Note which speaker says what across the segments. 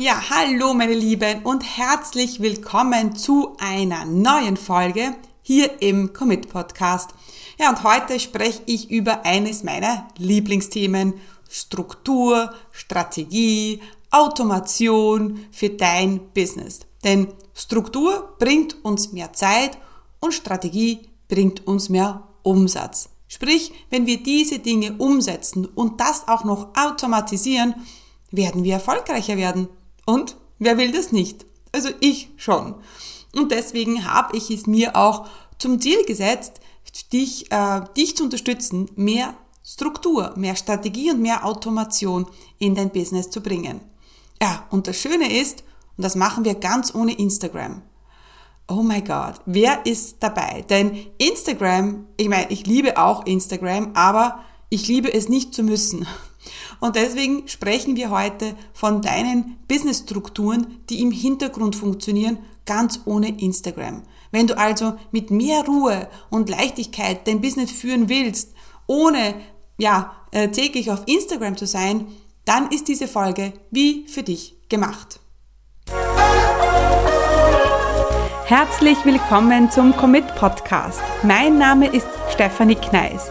Speaker 1: Ja, hallo meine Lieben und herzlich willkommen zu einer neuen Folge hier im Commit Podcast. Ja, und heute spreche ich über eines meiner Lieblingsthemen, Struktur, Strategie, Automation für dein Business. Denn Struktur bringt uns mehr Zeit und Strategie bringt uns mehr Umsatz. Sprich, wenn wir diese Dinge umsetzen und das auch noch automatisieren, werden wir erfolgreicher werden. Und wer will das nicht? Also ich schon. Und deswegen habe ich es mir auch zum Ziel gesetzt, dich, äh, dich zu unterstützen, mehr Struktur, mehr Strategie und mehr Automation in dein Business zu bringen. Ja, und das Schöne ist, und das machen wir ganz ohne Instagram. Oh my God, wer ist dabei? Denn Instagram, ich meine, ich liebe auch Instagram, aber ich liebe es nicht zu müssen. Und deswegen sprechen wir heute von deinen Businessstrukturen, die im Hintergrund funktionieren, ganz ohne Instagram. Wenn du also mit mehr Ruhe und Leichtigkeit dein Business führen willst, ohne ja, äh, täglich auf Instagram zu sein, dann ist diese Folge wie für dich gemacht. Herzlich willkommen zum Commit Podcast. Mein Name ist Stefanie Kneis.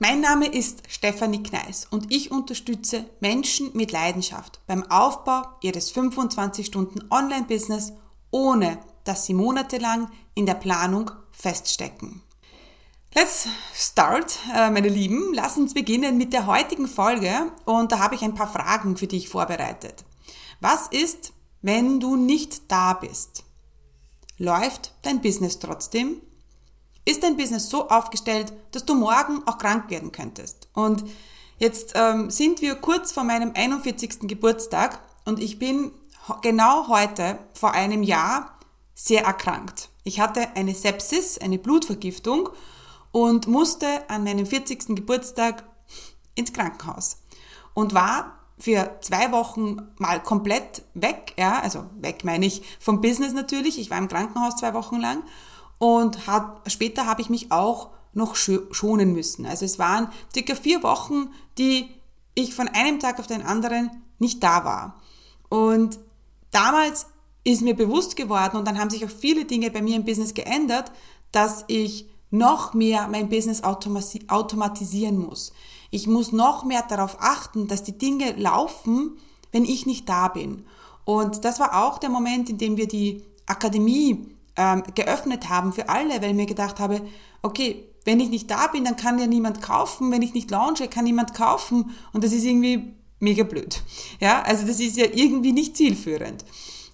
Speaker 1: Mein Name ist Stefanie Kneis und ich unterstütze Menschen mit Leidenschaft beim Aufbau ihres 25 Stunden Online-Business, ohne dass sie monatelang in der Planung feststecken. Let's start, äh, meine Lieben. Lass uns beginnen mit der heutigen Folge und da habe ich ein paar Fragen für dich vorbereitet. Was ist, wenn du nicht da bist? Läuft dein Business trotzdem? Ist dein Business so aufgestellt, dass du morgen auch krank werden könntest? Und jetzt ähm, sind wir kurz vor meinem 41. Geburtstag und ich bin genau heute vor einem Jahr sehr erkrankt. Ich hatte eine Sepsis, eine Blutvergiftung und musste an meinem 40. Geburtstag ins Krankenhaus und war für zwei Wochen mal komplett weg, ja, also weg meine ich vom Business natürlich. Ich war im Krankenhaus zwei Wochen lang und hat, später habe ich mich auch noch schonen müssen. Also es waren circa vier Wochen, die ich von einem Tag auf den anderen nicht da war. Und damals ist mir bewusst geworden und dann haben sich auch viele Dinge bei mir im Business geändert, dass ich noch mehr mein Business automatisieren muss. Ich muss noch mehr darauf achten, dass die Dinge laufen, wenn ich nicht da bin. Und das war auch der Moment, in dem wir die Akademie ähm, geöffnet haben für alle, weil ich mir gedacht habe, okay, wenn ich nicht da bin, dann kann ja niemand kaufen. Wenn ich nicht launche, kann niemand kaufen. Und das ist irgendwie mega blöd. Ja, also das ist ja irgendwie nicht zielführend.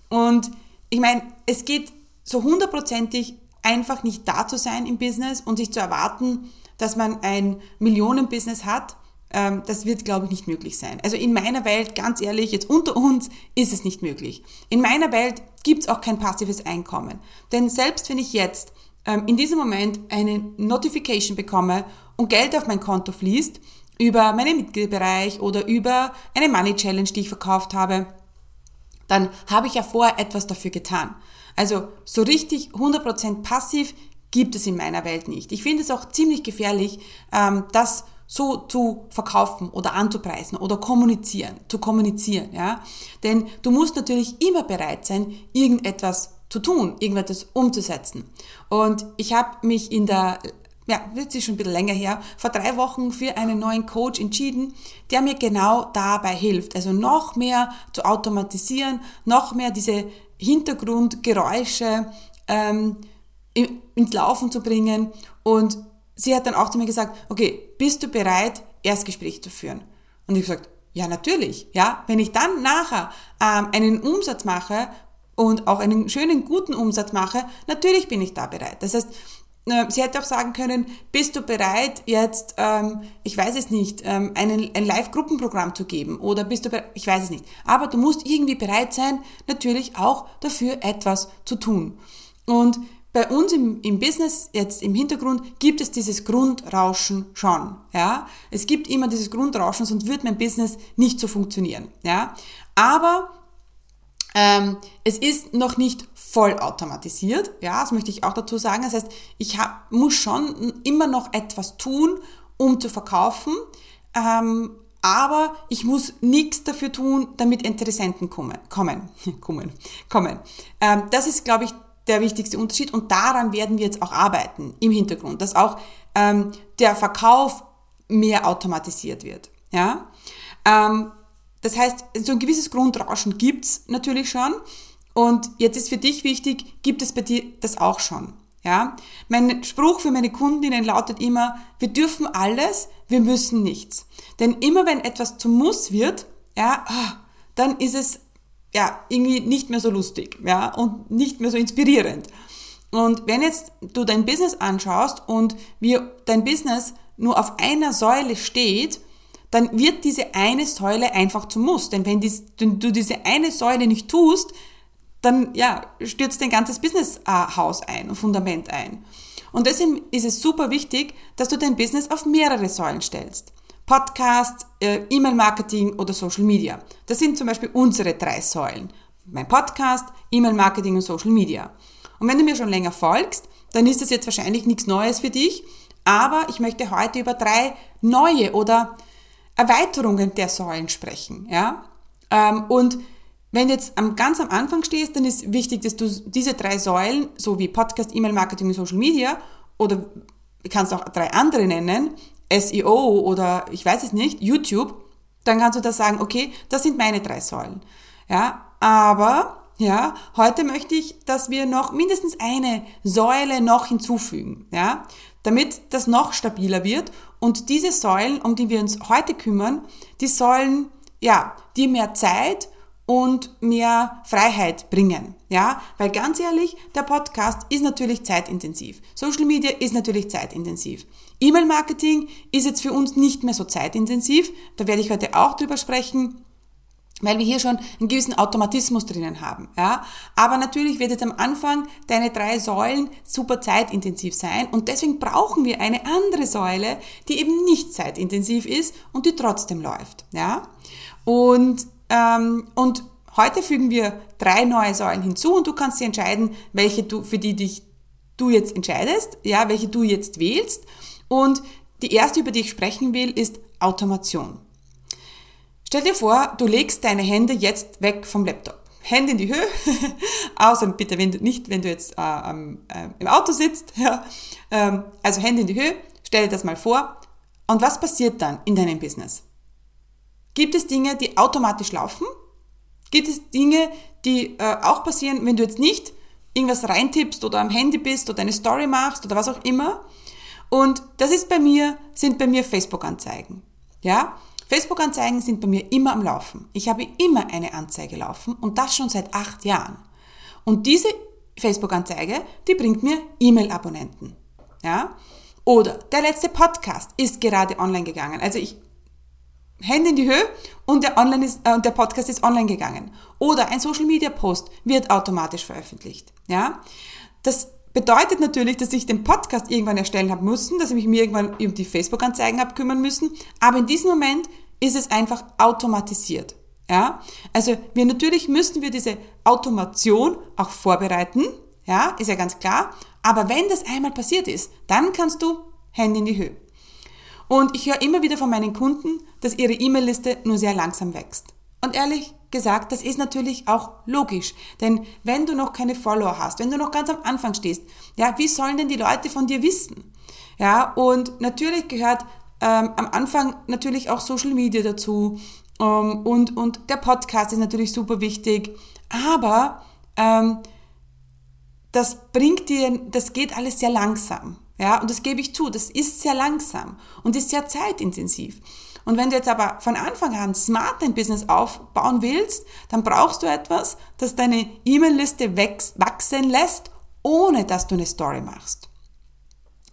Speaker 1: Und ich meine, es geht so hundertprozentig einfach nicht da zu sein im Business und sich zu erwarten, dass man ein Millionenbusiness hat, ähm, das wird, glaube ich, nicht möglich sein. Also in meiner Welt, ganz ehrlich, jetzt unter uns, ist es nicht möglich. In meiner Welt gibt es auch kein passives Einkommen. Denn selbst wenn ich jetzt ähm, in diesem Moment eine Notification bekomme und Geld auf mein Konto fließt, über meinen Mitgliederbereich oder über eine Money Challenge, die ich verkauft habe, dann habe ich ja vorher etwas dafür getan. Also so richtig 100% passiv gibt es in meiner Welt nicht. Ich finde es auch ziemlich gefährlich, ähm, das so zu verkaufen oder anzupreisen oder kommunizieren, zu kommunizieren, ja. Denn du musst natürlich immer bereit sein, irgendetwas zu tun, irgendetwas umzusetzen. Und ich habe mich in der ja, das ist schon ein bisschen länger her, vor drei Wochen für einen neuen Coach entschieden, der mir genau dabei hilft. Also noch mehr zu automatisieren, noch mehr diese Hintergrundgeräusche ähm, ins Laufen zu bringen. Und sie hat dann auch zu mir gesagt, okay, bist du bereit, Erstgespräch zu führen? Und ich gesagt, ja, natürlich. Ja, wenn ich dann nachher ähm, einen Umsatz mache und auch einen schönen, guten Umsatz mache, natürlich bin ich da bereit. Das heißt, äh, Sie hätte auch sagen können, bist du bereit, jetzt, ähm, ich weiß es nicht, ähm, einen, ein Live-Gruppenprogramm zu geben oder bist du bereit, ich weiß es nicht. Aber du musst irgendwie bereit sein, natürlich auch dafür etwas zu tun. Und bei uns im, im Business jetzt im Hintergrund gibt es dieses Grundrauschen schon. Ja, es gibt immer dieses Grundrauschen, sonst wird mein Business nicht so funktionieren. Ja, aber ähm, es ist noch nicht vollautomatisiert. Ja, das möchte ich auch dazu sagen. Das heißt, ich hab, muss schon immer noch etwas tun, um zu verkaufen. Ähm, aber ich muss nichts dafür tun, damit Interessenten kommen. kommen, kommen, kommen. Ähm, das ist, glaube ich, der wichtigste Unterschied und daran werden wir jetzt auch arbeiten im Hintergrund, dass auch ähm, der Verkauf mehr automatisiert wird. Ja? Ähm, das heißt, so ein gewisses Grundrauschen gibt's natürlich schon und jetzt ist für dich wichtig, gibt es bei dir das auch schon? Ja? Mein Spruch für meine Kundinnen lautet immer, wir dürfen alles, wir müssen nichts. Denn immer wenn etwas zum Muss wird, ja, ah, dann ist es ja, irgendwie nicht mehr so lustig, ja, und nicht mehr so inspirierend. Und wenn jetzt du dein Business anschaust und wir, dein Business nur auf einer Säule steht, dann wird diese eine Säule einfach zum Muss. Denn wenn, dies, du diese eine Säule nicht tust, dann ja, stürzt dein ganzes Businesshaus ein und Fundament ein. Und deswegen ist es super wichtig, dass du dein Business auf mehrere Säulen stellst. Podcast, äh, E-Mail-Marketing oder Social Media. Das sind zum Beispiel unsere drei Säulen. Mein Podcast, E-Mail-Marketing und Social Media. Und wenn du mir schon länger folgst, dann ist das jetzt wahrscheinlich nichts Neues für dich, aber ich möchte heute über drei neue oder Erweiterungen der Säulen sprechen. Ja? Ähm, und wenn du jetzt ganz am Anfang stehst, dann ist wichtig, dass du diese drei Säulen, so wie Podcast, E-Mail-Marketing und Social Media, oder du kannst auch drei andere nennen, SEO oder ich weiß es nicht, YouTube, dann kannst du da sagen, okay, das sind meine drei Säulen. Ja, aber ja, heute möchte ich, dass wir noch mindestens eine Säule noch hinzufügen, ja, damit das noch stabiler wird und diese Säulen, um die wir uns heute kümmern, die sollen ja, dir mehr Zeit und mehr Freiheit bringen. Ja, weil ganz ehrlich, der Podcast ist natürlich zeitintensiv. Social Media ist natürlich zeitintensiv. E-Mail-Marketing ist jetzt für uns nicht mehr so zeitintensiv. Da werde ich heute auch drüber sprechen weil wir hier schon einen gewissen Automatismus drinnen haben. Ja? Aber natürlich wird jetzt am Anfang deine drei Säulen super zeitintensiv sein und deswegen brauchen wir eine andere Säule, die eben nicht zeitintensiv ist und die trotzdem läuft. Ja? Und ähm, und heute fügen wir drei neue Säulen hinzu und du kannst dir entscheiden, welche du, für die dich du jetzt entscheidest, ja, welche du jetzt wählst. Und die erste, über die ich sprechen will, ist Automation. Stell dir vor, du legst deine Hände jetzt weg vom Laptop. Hände in die Höhe, außer bitte wenn du, nicht, wenn du jetzt äh, äh, im Auto sitzt. Ja. Ähm, also Hände in die Höhe, stell dir das mal vor. Und was passiert dann in deinem Business? Gibt es Dinge, die automatisch laufen? Gibt es Dinge, die äh, auch passieren, wenn du jetzt nicht irgendwas reintippst oder am Handy bist oder eine Story machst oder was auch immer? Und das ist bei mir, sind bei mir Facebook-Anzeigen. Ja? Facebook-Anzeigen sind bei mir immer am Laufen. Ich habe immer eine Anzeige laufen und das schon seit acht Jahren. Und diese Facebook-Anzeige, die bringt mir E-Mail-Abonnenten. Ja? Oder der letzte Podcast ist gerade online gegangen. Also ich Hände in die Höhe und der, online ist, äh, der Podcast ist online gegangen. Oder ein Social Media Post wird automatisch veröffentlicht. Ja? Das bedeutet natürlich, dass ich den Podcast irgendwann erstellen habe müssen, dass ich mich mir irgendwann um die Facebook-Anzeigen habe kümmern müssen. Aber in diesem Moment ist es einfach automatisiert. Ja? Also wir natürlich müssen wir diese Automation auch vorbereiten. Ja, ist ja ganz klar. Aber wenn das einmal passiert ist, dann kannst du Hände in die Höhe. Und ich höre immer wieder von meinen Kunden, dass ihre E-Mail-Liste nur sehr langsam wächst. Und ehrlich gesagt, das ist natürlich auch logisch. Denn wenn du noch keine Follower hast, wenn du noch ganz am Anfang stehst, ja, wie sollen denn die Leute von dir wissen? Ja, und natürlich gehört ähm, am Anfang natürlich auch Social Media dazu. Ähm, und, und der Podcast ist natürlich super wichtig. Aber ähm, das bringt dir, das geht alles sehr langsam. Ja, und das gebe ich zu, das ist sehr langsam und ist sehr zeitintensiv. Und wenn du jetzt aber von Anfang an smart dein Business aufbauen willst, dann brauchst du etwas, das deine E-Mail-Liste wachsen lässt, ohne dass du eine Story machst.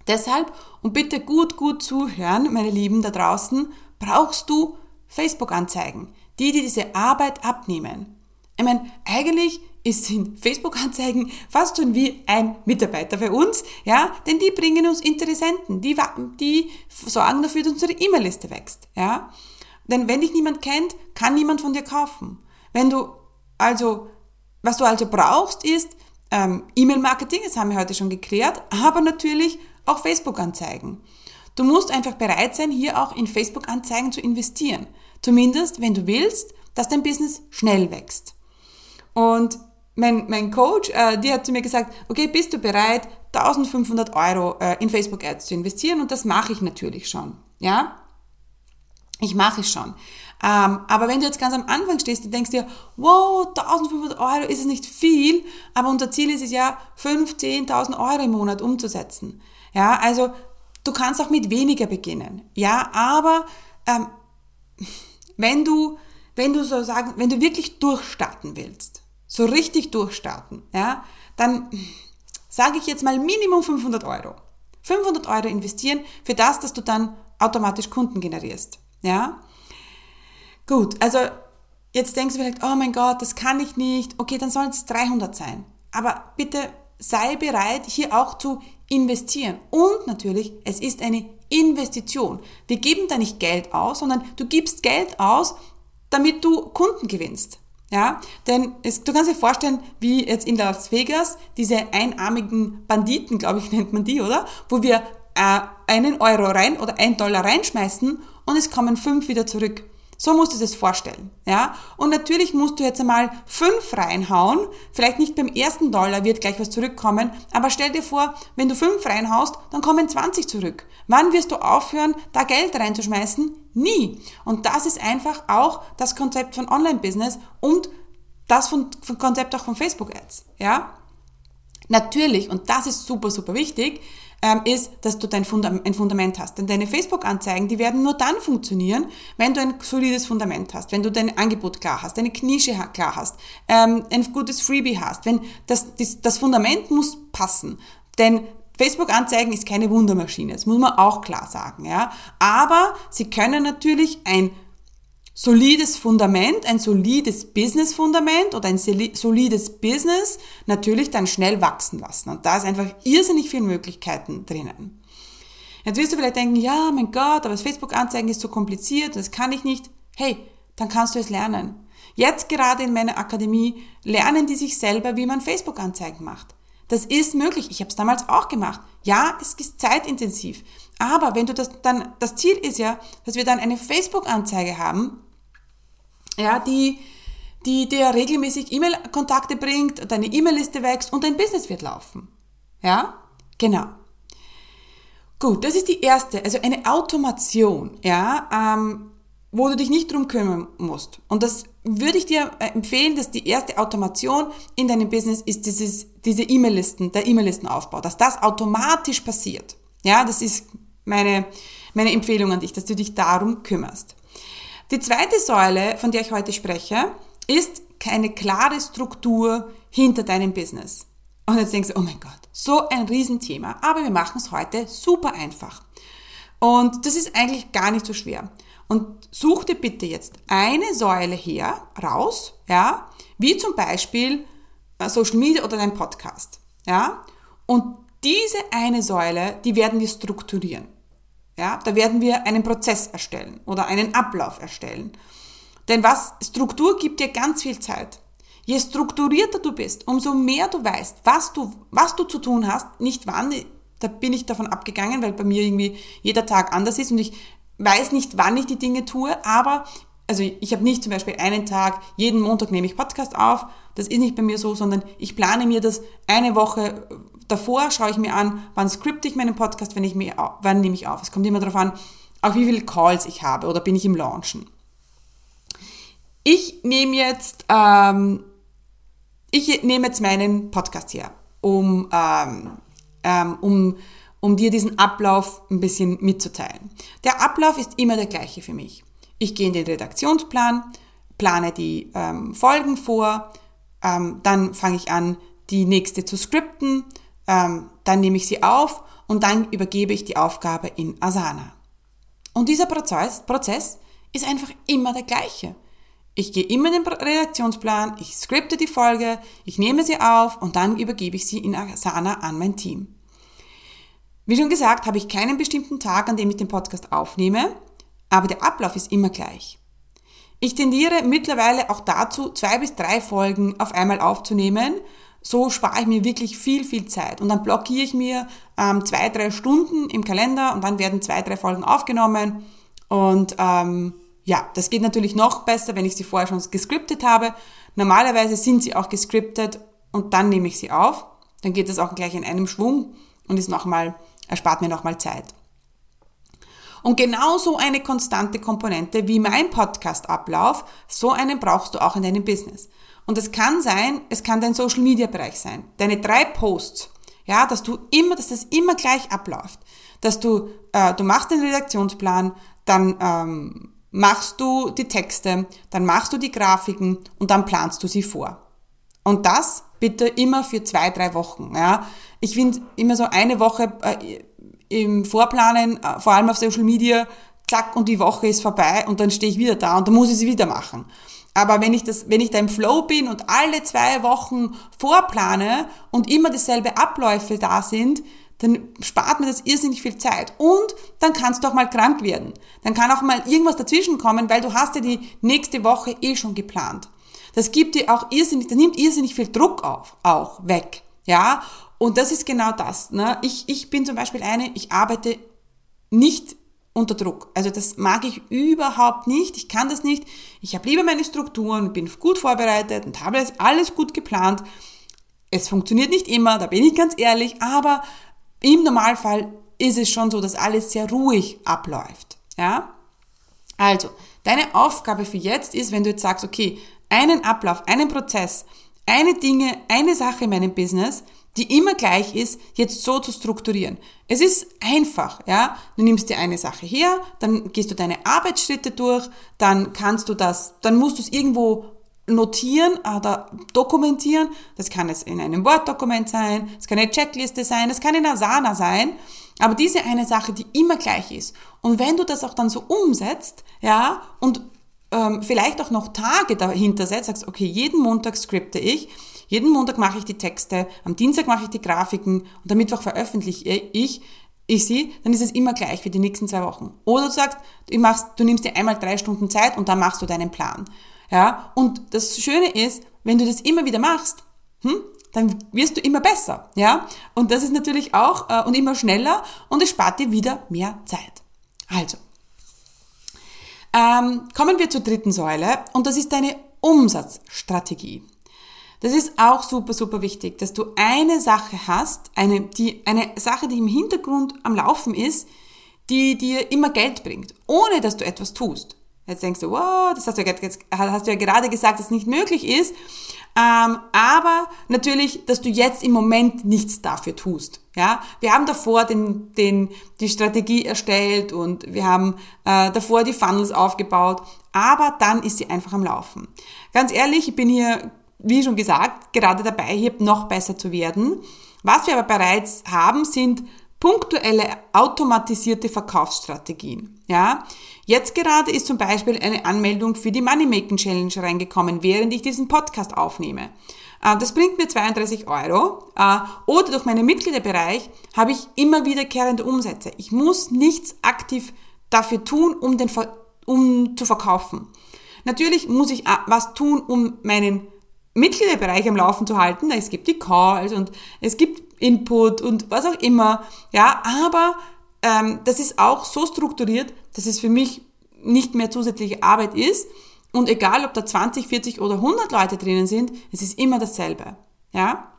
Speaker 1: Deshalb, und bitte gut, gut zuhören, meine Lieben da draußen, brauchst du Facebook-Anzeigen, die dir diese Arbeit abnehmen. Ich meine, eigentlich ist sind Facebook-Anzeigen fast schon wie ein Mitarbeiter bei uns, ja, denn die bringen uns Interessenten, die, die sorgen dafür, dass unsere E-Mail-Liste wächst, ja. Denn wenn dich niemand kennt, kann niemand von dir kaufen. Wenn du also, was du also brauchst, ist ähm, E-Mail-Marketing, das haben wir heute schon geklärt, aber natürlich auch Facebook-Anzeigen. Du musst einfach bereit sein, hier auch in Facebook-Anzeigen zu investieren. Zumindest, wenn du willst, dass dein Business schnell wächst. Und mein, mein Coach, äh, die hat zu mir gesagt, okay, bist du bereit, 1500 Euro äh, in Facebook-Ads zu investieren? Und das mache ich natürlich schon. Ja, ich mache es schon. Ähm, aber wenn du jetzt ganz am Anfang stehst und denkst dir, wow, 1500 Euro ist es nicht viel, aber unser Ziel ist es ja, 5.000, 10.000 Euro im Monat umzusetzen. Ja, also du kannst auch mit weniger beginnen. Ja, aber ähm, wenn du, wenn du so sagen, wenn du wirklich durchstarten willst, so richtig durchstarten, ja, dann sage ich jetzt mal Minimum 500 Euro. 500 Euro investieren für das, dass du dann automatisch Kunden generierst. Ja? Gut, also jetzt denkst du vielleicht, oh mein Gott, das kann ich nicht. Okay, dann sollen es 300 sein. Aber bitte sei bereit, hier auch zu investieren. Und natürlich, es ist eine Investition. Wir geben da nicht Geld aus, sondern du gibst Geld aus, damit du Kunden gewinnst. Ja, denn es, du kannst dir vorstellen, wie jetzt in Las Vegas diese einarmigen Banditen, glaube ich, nennt man die, oder? Wo wir äh, einen Euro rein oder einen Dollar reinschmeißen und es kommen fünf wieder zurück. So musst du dir vorstellen, ja? Und natürlich musst du jetzt einmal fünf reinhauen. Vielleicht nicht beim ersten Dollar wird gleich was zurückkommen, aber stell dir vor, wenn du fünf reinhaust, dann kommen 20 zurück. Wann wirst du aufhören, da Geld reinzuschmeißen? Nie. Und das ist einfach auch das Konzept von Online-Business und das von, von Konzept auch von Facebook-Ads, ja? Natürlich, und das ist super, super wichtig, ähm, ist, dass du dein Fundament, ein Fundament hast. Denn deine Facebook-Anzeigen, die werden nur dann funktionieren, wenn du ein solides Fundament hast, wenn du dein Angebot klar hast, deine Nische klar hast, ähm, ein gutes Freebie hast. Wenn das, das, das Fundament muss passen. Denn Facebook-Anzeigen ist keine Wundermaschine, das muss man auch klar sagen, ja. Aber sie können natürlich ein solides Fundament, ein solides Business-Fundament oder ein solides Business natürlich dann schnell wachsen lassen. Und da ist einfach irrsinnig viele Möglichkeiten drinnen. Jetzt wirst du vielleicht denken, ja, mein Gott, aber das Facebook-Anzeigen ist so kompliziert, das kann ich nicht. Hey, dann kannst du es lernen. Jetzt gerade in meiner Akademie lernen die sich selber, wie man Facebook-Anzeigen macht. Das ist möglich. Ich habe es damals auch gemacht. Ja, es ist zeitintensiv. Aber wenn du das dann, das Ziel ist ja, dass wir dann eine Facebook-Anzeige haben, ja, die, die dir regelmäßig E-Mail-Kontakte bringt, deine E-Mail-Liste wächst und dein Business wird laufen. Ja, genau. Gut, das ist die erste, also eine Automation, ja, ähm, wo du dich nicht drum kümmern musst. Und das würde ich dir äh, empfehlen, dass die erste Automation in deinem Business ist dieses, diese E-Mail-Listen, der E-Mail-Listenaufbau, dass das automatisch passiert. Ja, das ist meine, meine Empfehlung an dich, dass du dich darum kümmerst. Die zweite Säule, von der ich heute spreche, ist keine klare Struktur hinter deinem Business. Und jetzt denkst du, oh mein Gott, so ein Riesenthema. Aber wir machen es heute super einfach. Und das ist eigentlich gar nicht so schwer. Und such dir bitte jetzt eine Säule her, raus, ja, wie zum Beispiel äh, Social Media oder dein Podcast, ja. Und diese eine Säule, die werden wir strukturieren. Ja, da werden wir einen Prozess erstellen oder einen Ablauf erstellen. Denn was Struktur gibt dir ganz viel Zeit. Je strukturierter du bist, umso mehr du weißt, was du, was du zu tun hast, nicht wann, da bin ich davon abgegangen, weil bei mir irgendwie jeder Tag anders ist und ich weiß nicht, wann ich die Dinge tue, aber also ich habe nicht zum Beispiel einen Tag, jeden Montag nehme ich Podcast auf, das ist nicht bei mir so, sondern ich plane mir das eine Woche davor schaue ich mir an, wann scripte ich meinen Podcast, wenn ich mir, wann nehme ich auf. Es kommt immer darauf an, auf wie viele Calls ich habe oder bin ich im Launchen. Ich nehme jetzt, ähm, ich nehme jetzt meinen Podcast her, um, ähm, ähm, um, um dir diesen Ablauf ein bisschen mitzuteilen. Der Ablauf ist immer der gleiche für mich. Ich gehe in den Redaktionsplan, plane die ähm, Folgen vor, ähm, dann fange ich an, die nächste zu scripten, ähm, dann nehme ich sie auf und dann übergebe ich die Aufgabe in Asana. Und dieser Prozess, Prozess ist einfach immer der gleiche. Ich gehe immer in den Redaktionsplan, ich skripte die Folge, ich nehme sie auf und dann übergebe ich sie in Asana an mein Team. Wie schon gesagt, habe ich keinen bestimmten Tag, an dem ich den Podcast aufnehme, aber der Ablauf ist immer gleich. Ich tendiere mittlerweile auch dazu, zwei bis drei Folgen auf einmal aufzunehmen. So spare ich mir wirklich viel, viel Zeit. Und dann blockiere ich mir ähm, zwei, drei Stunden im Kalender und dann werden zwei, drei Folgen aufgenommen. Und ähm, ja, das geht natürlich noch besser, wenn ich sie vorher schon gescriptet habe. Normalerweise sind sie auch gescriptet und dann nehme ich sie auf. Dann geht das auch gleich in einem Schwung und ist nochmal, erspart mir nochmal Zeit. Und genauso eine konstante Komponente wie mein Podcast-Ablauf, so einen brauchst du auch in deinem Business. Und es kann sein, es kann dein Social-Media-Bereich sein. Deine drei Posts, ja, dass du immer, dass das immer gleich abläuft. Dass du, äh, du machst den Redaktionsplan, dann ähm, machst du die Texte, dann machst du die Grafiken und dann planst du sie vor. Und das bitte immer für zwei, drei Wochen. Ja. Ich finde immer so eine Woche äh, im Vorplanen, äh, vor allem auf Social Media, zack, und die Woche ist vorbei und dann stehe ich wieder da und dann muss ich sie wieder machen. Aber wenn ich das, wenn ich da im Flow bin und alle zwei Wochen vorplane und immer dieselbe Abläufe da sind, dann spart mir das irrsinnig viel Zeit. Und dann kannst du auch mal krank werden. Dann kann auch mal irgendwas dazwischen kommen, weil du hast ja die nächste Woche eh schon geplant. Das gibt dir auch irrsinnig, das nimmt irrsinnig viel Druck auf, auch weg. Ja, und das ist genau das. Ne? Ich, ich bin zum Beispiel eine, ich arbeite nicht unter Druck. Also das mag ich überhaupt nicht. Ich kann das nicht. Ich habe lieber meine Strukturen, bin gut vorbereitet und habe alles gut geplant. Es funktioniert nicht immer, da bin ich ganz ehrlich, aber im Normalfall ist es schon so, dass alles sehr ruhig abläuft. Ja? Also, deine Aufgabe für jetzt ist, wenn du jetzt sagst, okay, einen Ablauf, einen Prozess, eine Dinge, eine Sache in meinem Business, die immer gleich ist, jetzt so zu strukturieren. Es ist einfach, ja. Du nimmst dir eine Sache her, dann gehst du deine Arbeitsschritte durch, dann kannst du das, dann musst du es irgendwo notieren oder dokumentieren. Das kann es in einem Word-Dokument sein, es kann eine Checkliste sein, es kann in Asana sein. Aber diese eine Sache, die immer gleich ist. Und wenn du das auch dann so umsetzt, ja, und ähm, vielleicht auch noch Tage dahinter setzt, sagst, okay, jeden Montag skripte ich, jeden Montag mache ich die Texte, am Dienstag mache ich die Grafiken und am Mittwoch veröffentliche ich, ich sie, dann ist es immer gleich für die nächsten zwei Wochen. Oder du sagst, du, machst, du nimmst dir einmal drei Stunden Zeit und dann machst du deinen Plan. Ja, und das Schöne ist, wenn du das immer wieder machst, hm, dann wirst du immer besser, ja. Und das ist natürlich auch äh, und immer schneller und es spart dir wieder mehr Zeit. Also, ähm, kommen wir zur dritten Säule und das ist deine Umsatzstrategie. Das ist auch super, super wichtig, dass du eine Sache hast, eine, die, eine Sache, die im Hintergrund am Laufen ist, die dir immer Geld bringt, ohne dass du etwas tust. Jetzt denkst du, wow, das hast du, ja, hast du ja gerade gesagt, dass es nicht möglich ist. Ähm, aber natürlich, dass du jetzt im Moment nichts dafür tust. Ja, wir haben davor den, den, die Strategie erstellt und wir haben äh, davor die Funnels aufgebaut, aber dann ist sie einfach am Laufen. Ganz ehrlich, ich bin hier wie schon gesagt, gerade dabei, hier noch besser zu werden. Was wir aber bereits haben, sind punktuelle automatisierte Verkaufsstrategien. Ja, jetzt gerade ist zum Beispiel eine Anmeldung für die Moneymaking Challenge reingekommen, während ich diesen Podcast aufnehme. Äh, das bringt mir 32 Euro. Äh, oder durch meinen Mitgliederbereich habe ich immer wiederkehrende Umsätze. Ich muss nichts aktiv dafür tun, um, den, um zu verkaufen. Natürlich muss ich äh, was tun, um meinen Mitgliederbereich am Laufen zu halten. Es gibt die Calls und es gibt Input und was auch immer. Ja, aber ähm, das ist auch so strukturiert, dass es für mich nicht mehr zusätzliche Arbeit ist. Und egal, ob da 20, 40 oder 100 Leute drinnen sind, es ist immer dasselbe. Ja?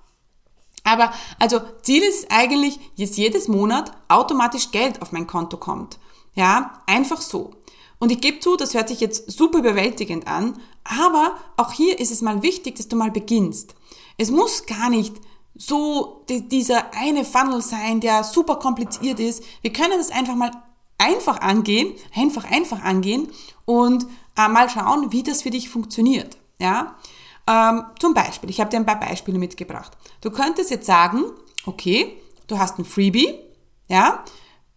Speaker 1: Aber also Ziel ist eigentlich, dass jedes Monat automatisch Geld auf mein Konto kommt. Ja, einfach so. Und ich gebe zu, das hört sich jetzt super überwältigend an, aber auch hier ist es mal wichtig, dass du mal beginnst. Es muss gar nicht so dieser eine Funnel sein, der super kompliziert ist. Wir können das einfach mal einfach angehen, einfach, einfach angehen und äh, mal schauen, wie das für dich funktioniert. Ja? Ähm, zum Beispiel, ich habe dir ein paar Beispiele mitgebracht. Du könntest jetzt sagen, okay, du hast ein Freebie, ja,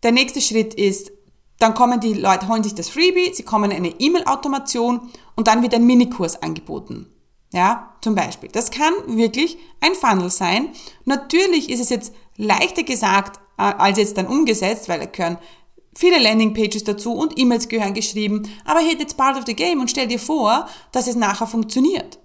Speaker 1: der nächste Schritt ist, dann kommen die Leute, holen sich das Freebie, sie kommen in eine E-Mail-Automation und dann wird ein Minikurs angeboten. Ja, zum Beispiel. Das kann wirklich ein Funnel sein. Natürlich ist es jetzt leichter gesagt äh, als jetzt dann umgesetzt, weil da gehören viele Landingpages dazu und E-Mails gehören geschrieben. Aber hey, it's part of the game und stell dir vor, dass es nachher funktioniert.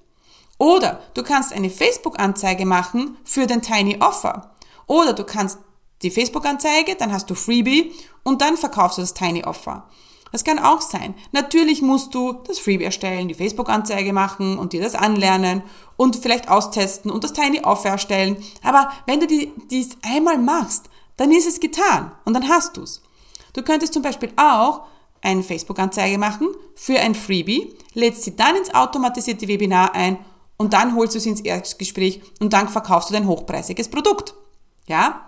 Speaker 1: Oder du kannst eine Facebook-Anzeige machen für den Tiny Offer. Oder du kannst die Facebook-Anzeige, dann hast du Freebie und dann verkaufst du das Tiny Offer. Das kann auch sein. Natürlich musst du das Freebie erstellen, die Facebook-Anzeige machen und dir das anlernen und vielleicht austesten und das Tiny Offer erstellen. Aber wenn du die, dies einmal machst, dann ist es getan und dann hast du's. Du könntest zum Beispiel auch eine Facebook-Anzeige machen für ein Freebie, lädst sie dann ins automatisierte Webinar ein und dann holst du sie ins Erstgespräch und dann verkaufst du dein hochpreisiges Produkt. Ja?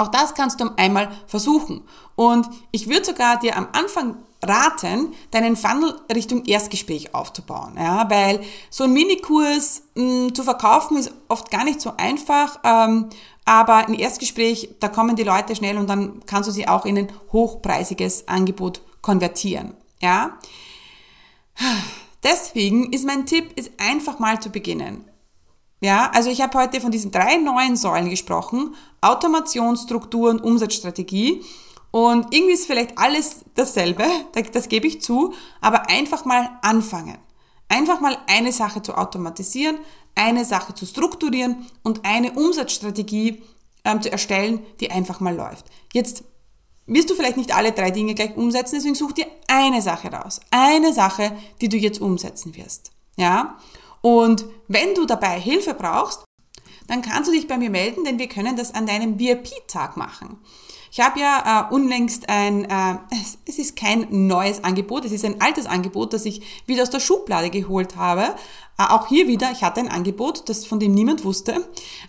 Speaker 1: Auch das kannst du einmal versuchen. Und ich würde sogar dir am Anfang raten, deinen Funnel Richtung Erstgespräch aufzubauen. Ja, weil so ein Minikurs mh, hm, zu verkaufen ist oft gar nicht so einfach. Ähm, aber ein Erstgespräch, da kommen die Leute schnell und dann kannst du sie auch in ein hochpreisiges Angebot konvertieren. Ja. Deswegen ist mein Tipp, ist einfach mal zu beginnen. Ja, also ich habe heute von diesen drei neuen Säulen gesprochen. Automation, Struktur und Umsatzstrategie. Und irgendwie ist vielleicht alles dasselbe, das gebe ich zu, aber einfach mal anfangen. Einfach mal eine Sache zu automatisieren, eine Sache zu strukturieren und eine Umsatzstrategie ähm, zu erstellen, die einfach mal läuft. Jetzt wirst du vielleicht nicht alle drei Dinge gleich umsetzen, deswegen such dir eine Sache raus. Eine Sache, die du jetzt umsetzen wirst. Ja? Und wenn du dabei Hilfe brauchst, dann kannst du dich bei mir melden, denn wir können das an deinem VIP-Tag machen. Ich habe ja äh, unlängst ein, äh, es, es ist kein neues Angebot, es ist ein altes Angebot, das ich wieder aus der Schublade geholt habe. Äh, auch hier wieder, ich hatte ein Angebot, das von dem niemand wusste.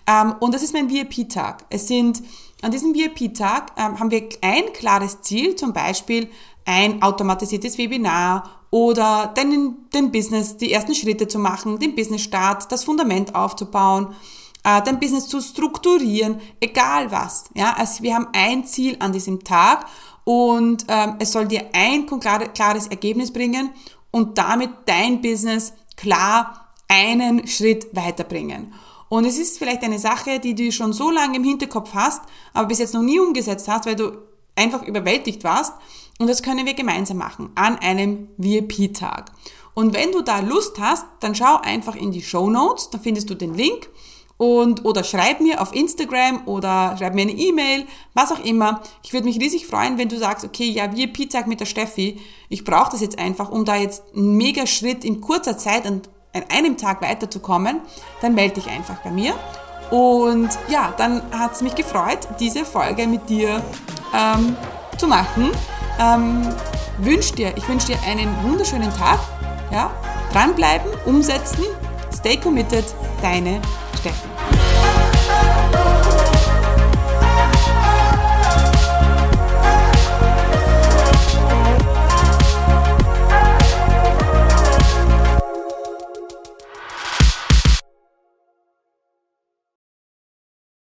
Speaker 1: Ähm, und das ist mein VIP-Tag. Es sind an diesem VIP-Tag ähm, haben wir ein klares Ziel, zum Beispiel ein automatisiertes Webinar oder den, den Business, die ersten Schritte zu machen, den Business-Start, das Fundament aufzubauen, äh, dein Business zu strukturieren, egal was. Ja, also wir haben ein Ziel an diesem Tag und ähm, es soll dir ein klares Ergebnis bringen und damit dein Business klar einen Schritt weiterbringen. Und es ist vielleicht eine Sache, die du schon so lange im Hinterkopf hast, aber bis jetzt noch nie umgesetzt hast, weil du einfach überwältigt warst. Und das können wir gemeinsam machen an einem VIP-Tag. Und wenn du da Lust hast, dann schau einfach in die Show Notes, da findest du den Link und oder schreib mir auf Instagram oder schreib mir eine E-Mail, was auch immer. Ich würde mich riesig freuen, wenn du sagst, okay, ja, VIP-Tag mit der Steffi, ich brauche das jetzt einfach, um da jetzt einen mega Schritt in kurzer Zeit und an einem Tag weiterzukommen, dann melde dich einfach bei mir. Und ja, dann hat es mich gefreut, diese Folge mit dir ähm, zu machen. Ähm, wünsch dir, ich wünsche dir einen wunderschönen Tag. Ja? Dranbleiben, umsetzen, stay committed, deine Steffi.